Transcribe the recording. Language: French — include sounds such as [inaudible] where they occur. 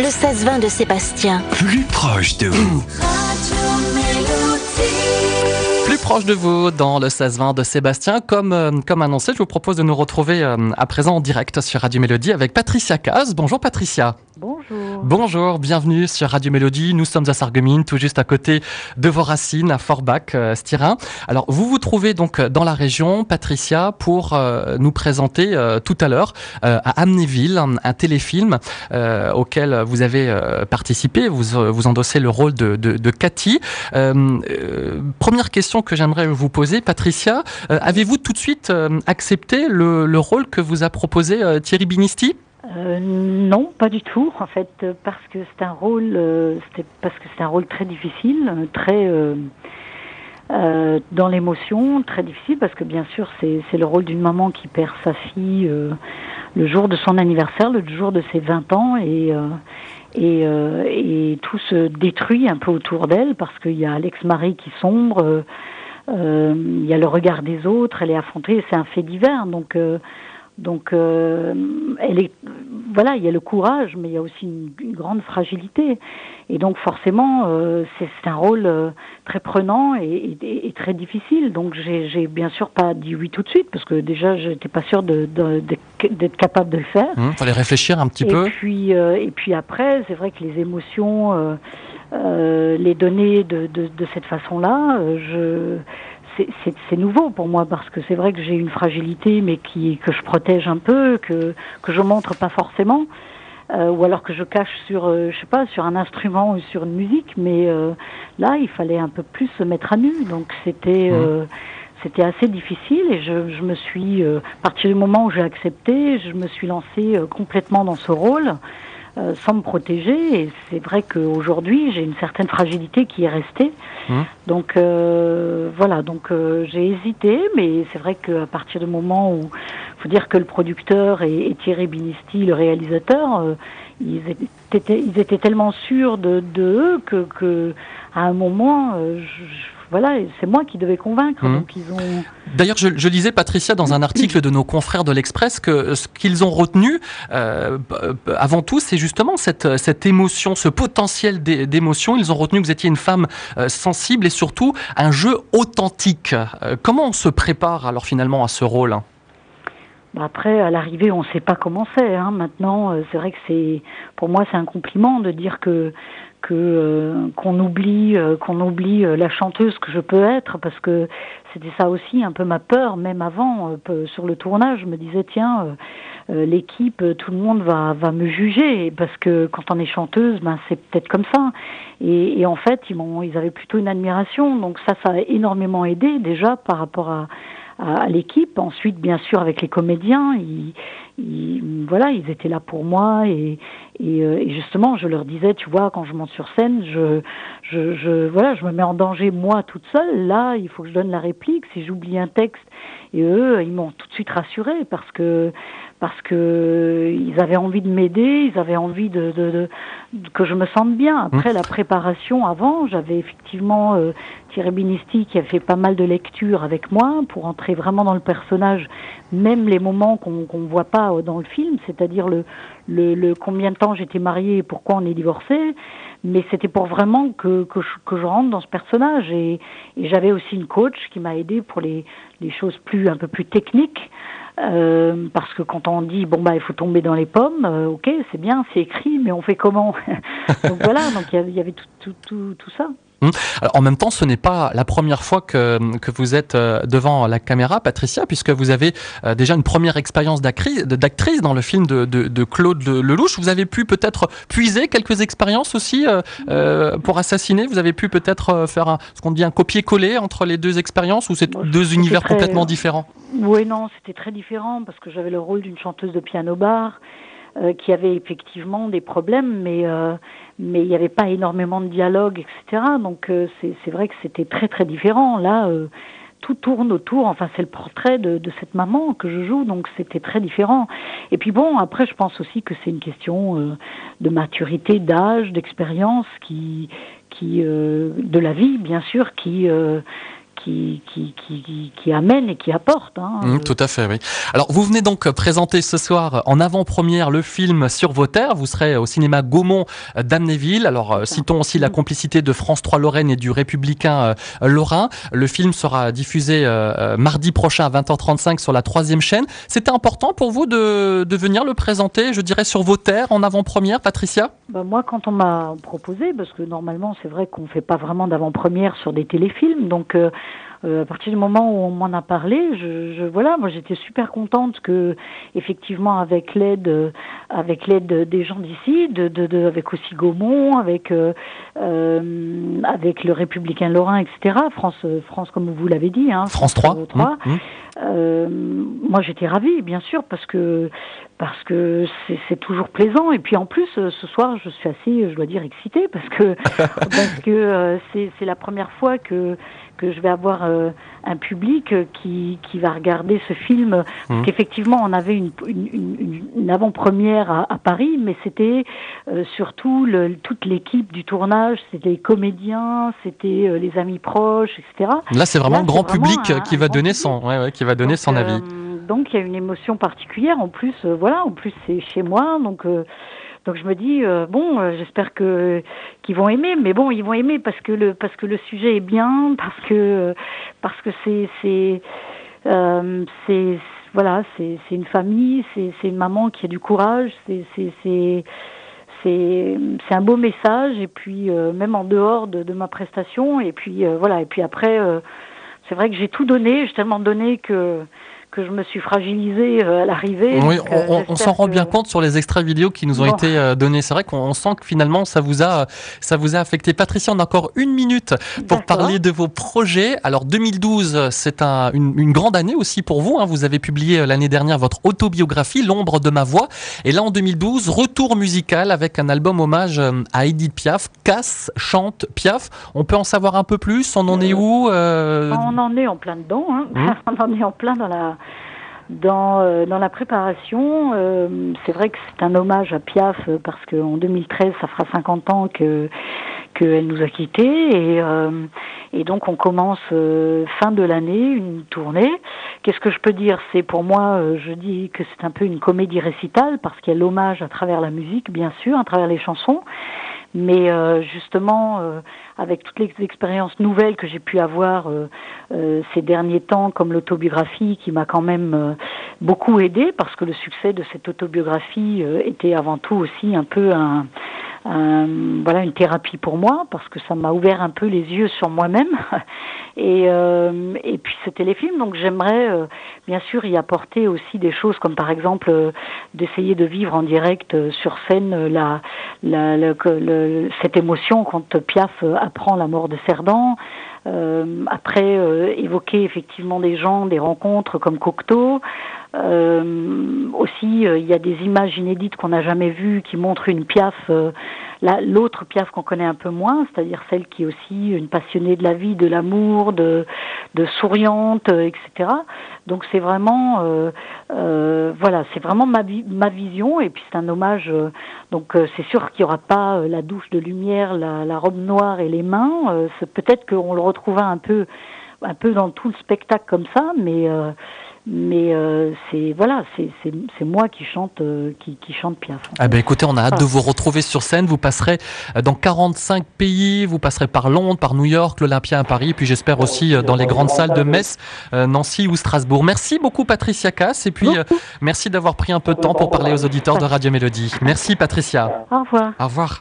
Le 16-20 de Sébastien. Plus proche de vous. Proche de vous dans le 16-20 de Sébastien. Comme, euh, comme annoncé, je vous propose de nous retrouver euh, à présent en direct sur Radio Mélodie avec Patricia Caz. Bonjour Patricia. Bonjour. Bonjour, bienvenue sur Radio Mélodie. Nous sommes à Sarreguemines, tout juste à côté de vos racines, à Forbach, euh, Styrin. Alors, vous vous trouvez donc dans la région, Patricia, pour euh, nous présenter euh, tout à l'heure euh, à Amnéville un, un téléfilm euh, auquel vous avez euh, participé. Vous, euh, vous endossez le rôle de, de, de Cathy. Euh, euh, première question que j'aimerais vous poser, Patricia. euh, Avez-vous tout de suite euh, accepté le, le rôle que vous a proposé euh, Thierry Binisti? Non, pas du tout. En fait, parce que c'est un rôle, parce que c'est un rôle très difficile, très dans l'émotion, très difficile parce que bien sûr c'est le rôle d'une maman qui perd sa fille le jour de son anniversaire, le jour de ses 20 ans et et, tout se détruit un peu autour d'elle parce qu'il y a l'ex-mari qui sombre, il y a le regard des autres, elle est affrontée, c'est un fait divers donc. euh, donc, euh, elle est, voilà, il y a le courage, mais il y a aussi une, une grande fragilité. Et donc, forcément, euh, c'est un rôle euh, très prenant et, et- et très difficile. Donc, j'ai bien sûr pas dit oui tout de suite, parce que déjà, j'étais pas sûre de- de- de- d'être capable de le faire. Il fallait réfléchir un petit et peu. puis, euh, et puis après, c'est vrai que les émotions, euh, les donner de, de, de cette façon-là, euh, je c'est- nouveau pour moi parce que c'est vrai que j'ai une fragilité, mais qui que je protège un peu, que que je montre pas forcément, euh, ou alors que je cache sur, euh, je sais pas, sur un instrument ou sur une musique. Mais euh, là, il fallait un peu plus se mettre à nu, donc c'était. euh, c'était assez difficile et je, je me suis, euh, à partir du moment où j'ai accepté, je me suis lancée complètement dans ce rôle euh, sans me protéger. Et c'est vrai qu'aujourd'hui, j'ai une certaine fragilité qui est restée. Mhm. Donc euh, voilà, donc euh, j'ai hésité, mais c'est vrai qu'à partir du moment où, faut dire que le producteur et, et Thierry Binisti, le réalisateur, euh, ils, étaient, ils étaient tellement sûrs de, de eux que, que à un moment, euh, je- voilà, c'est moi qui devais convaincre. Donc ils ont D'ailleurs, je, je lisais, Patricia, dans un article de nos confrères de l'Express, que ce qu'ils ont retenu, euh, b- avant tout, c'est justement cette, cette émotion, ce potentiel d'é- d'émotion. Ils ont retenu que vous étiez une femme euh, sensible et surtout un jeu authentique. Euh, comment on se prépare alors finalement à ce rôle hein? Bah, Après, à l'arrivée, on ne sait pas comment c'est. Hein. Maintenant, euh, c'est vrai que c'est, pour moi, c'est un compliment de dire que euh, qu'on oublie euh, qu'on oublie euh, la chanteuse que je peux être parce que c'était ça aussi un peu ma peur même avant sur le tournage. Je me disais tiens l'équipe tout le monde va va me juger parce que quand on est chanteuse ben c'est peut-être comme ça. Et, en fait ils m'ont ils avaient plutôt une admiration. Donc ça ça a énormément aidé déjà par rapport à, à l'équipe. Ensuite, bien sûr, avec les comédiens, ils, ils- voilà, ils étaient là pour moi et, et, euh, et justement, je leur disais, tu vois, quand je monte sur scène, je, je, je, voilà, je me mets en danger moi toute seule. Là, il faut que je donne la réplique. Si j'oublie un texte, et eux, ils m'ont tout de suite rassurée parce que parce que ils avaient envie de m'aider, ils avaient envie de, de, de- de- que je me sente bien. Après la préparation, avant, j'avais effectivement euh, Thierry Binisti qui a fait pas mal de lectures avec moi pour entrer vraiment dans le personnage, même les moments qu'on qu'on voit pas euh, dans le film, c'est-à-dire le, le, le combien de temps j'étais mariée et pourquoi on est divorcé. Mais c'était pour vraiment que, que, je, que je rentre dans ce personnage. Et, et j'avais aussi une coach qui m'a aidé pour les, les choses plus un peu plus techniques. Euh, parce que quand on dit bon bah il faut tomber dans les pommes, euh, ok c'est bien, c'est écrit, mais on fait comment? [laughs] Donc voilà, donc il y y avait tout, tout, tout, tout ça. Alors, en même temps, ce n'est pas la première fois que, que vous êtes euh, devant la caméra, Patricia, puisque vous avez euh, déjà une première expérience d'actrice dans le film de, de, de Claude Le- Lelouch. Vous avez pu peut-être puiser quelques expériences aussi euh, pour assassiner? Vous avez pu peut-être faire un, ce qu'on dit un copier-coller entre les deux expériences ou c'est Bon, deux univers très- complètement différents? Oui, non, c'était très différent parce que j'avais le rôle d'une chanteuse de piano-bar euh, qui avait effectivement des problèmes, mais euh, mais il n'y avait pas énormément de dialogue, etc. Donc euh, c'est vrai que c'était très très différent. Là, euh, tout tourne autour. Enfin, c'est le portrait de, de cette maman que je joue, donc c'était très différent. Et puis bon, après, je pense aussi que c'est une question euh, de maturité, d'âge, d'expérience, qui qui euh, de la vie, bien sûr, qui qui, qui, qui, qui amène et qui apporte. Hein. Mmh, tout à fait, oui. Alors, vous venez donc présenter ce soir en avant-première le film Sur vos terres. Vous serez au cinéma Gaumont d'Amnéville. Alors, citons aussi la mmh. complicité de France 3 Lorraine et du Républicain Lorrain. Le film sera diffusé mardi prochain à 20h35 sur la troisième chaîne. C'était important pour vous de, de venir le présenter, je dirais, sur vos terres en avant-première, Patricia? Bah Moi, quand on m'a proposé, parce que normalement, c'est vrai qu'on ne fait pas vraiment d'avant-première sur des téléfilms, donc euh, euh, à partir du moment où on m'en a parlé, je, je voilà, moi j'étais super contente que effectivement avec l'aide, avec l'aide des gens d'ici, de, de, de, avec aussi Gaumont, avec euh, euh avec le Républicain Lorrain, etc. France, France comme vous l'avez dit, hein, France 3. 3. Mmh, mmh. Euh, moi j'étais ravie, bien sûr, parce que parce que c'est toujours plaisant. Et puis en plus, ce soir, je suis assez, je dois dire, excitée parce que [laughs] parce que c'est la première fois que que je vais avoir euh, un public qui, qui va regarder ce film. Parce mmh. qu'effectivement, on avait une, une, une avant-première à, à, Paris, mais c'était euh, surtout le, toute l'équipe du tournage, c'était les comédiens, c'était euh, les amis proches, etc. Là, c'est vraiment le grand public qui, va donner son, ouais, ouais, qui va donner son avis. donc, il y a une émotion particulière. En plus, voilà, en plus, c'est chez moi, donc donc je me dis euh, bon, euh, j'espère que qu'ils vont aimer, mais bon, ils vont aimer parce que le parce que le sujet est bien, [laughs] parce que parce que c'est c'est euh, c'est voilà, c'est c'est une famille, c'est c'est une maman qui a du courage, c'est c'est c'est c'est c'est un beau message. Et puis même en dehors de, de ma prestation. Et puis voilà. Et puis après c'est vrai que j'ai tout donné, j'ai tellement donné que que je me suis fragilisée euh, à l'arrivée. Oui, on, on s'en rend bien compte sur les extraits vidéo qui nous ont été euh, donnés. C'est vrai qu'on sent que finalement ça vous a ça vous a affecté. Patricia, on a encore une minute pour parler de vos projets. Alors 2012, c'est un, une, une, grande année aussi pour vous. Hein. Vous avez publié euh, l'année dernière votre autobiographie, L'ombre de ma voix. Et là en 2012, retour musical avec un album hommage à Edith Piaf. Casse, chante Piaf. On peut en savoir un peu plus? On en est où euh... On en est en plein dedans. Hein. Mmh. [laughs] on en est en plein dans la dans, euh, dans la préparation, euh, c'est vrai que c'est un hommage à Piaf euh, parce qu'en 2013, ça fera 50 ans que qu'elle nous a quittés et, et donc on commence fin de l'année une tournée. Qu'est-ce que je peux dire? C'est pour moi, je dis que c'est un peu une comédie récitale parce qu'il y a l'hommage à travers la musique, bien sûr, à travers les chansons, mais euh, justement, euh, avec toutes les expériences nouvelles que j'ai pu avoir euh, ces derniers temps, comme l'autobiographie, qui m'a quand même beaucoup aidé, parce que le succès de cette autobiographie était avant tout aussi un peu un, euh, voilà une thérapie pour moi parce que ça m'a ouvert un peu les yeux sur moi-même. [laughs] Et euh, et puis ce téléfilm donc j'aimerais euh, bien sûr y apporter aussi des choses comme par exemple euh, d'essayer de vivre en direct sur scène la, la, cette émotion quand Piaf apprend la mort de Cerdan après, euh, évoquer effectivement des gens, des rencontres comme Cocteau. Euh, aussi, il y a des images inédites qu'on n'a jamais vues qui montrent une Piaf, l'autre Piaf qu'on connaît un peu moins, c'est-à-dire celle qui est aussi une passionnée de la vie, de l'amour, de, de souriante, etc. Donc c'est vraiment, voilà, c'est vraiment ma, ma vision et puis c'est un hommage. donc c'est sûr qu'il n'y aura pas la douche de lumière, la, la, robe noire et les mains. peut-être qu'on le retrouva un peu, un peu dans tout le spectacle comme ça, mais euh, mais euh, c'est voilà, c'est moi qui chante euh, qui, qui, chante Piaf. Ah ben écoutez, on a hâte de vous retrouver sur scène. Vous passerez dans 45 pays, vous passerez par Londres, par New York, l'Olympia à Paris, puis j'espère aussi dans les grandes salles de Metz, Nancy ou Strasbourg. Merci beaucoup Patricia Cass et puis merci d'avoir pris un peu de temps pour parler aux auditeurs de Radio Mélodie. Merci Patricia. Au revoir. Au revoir.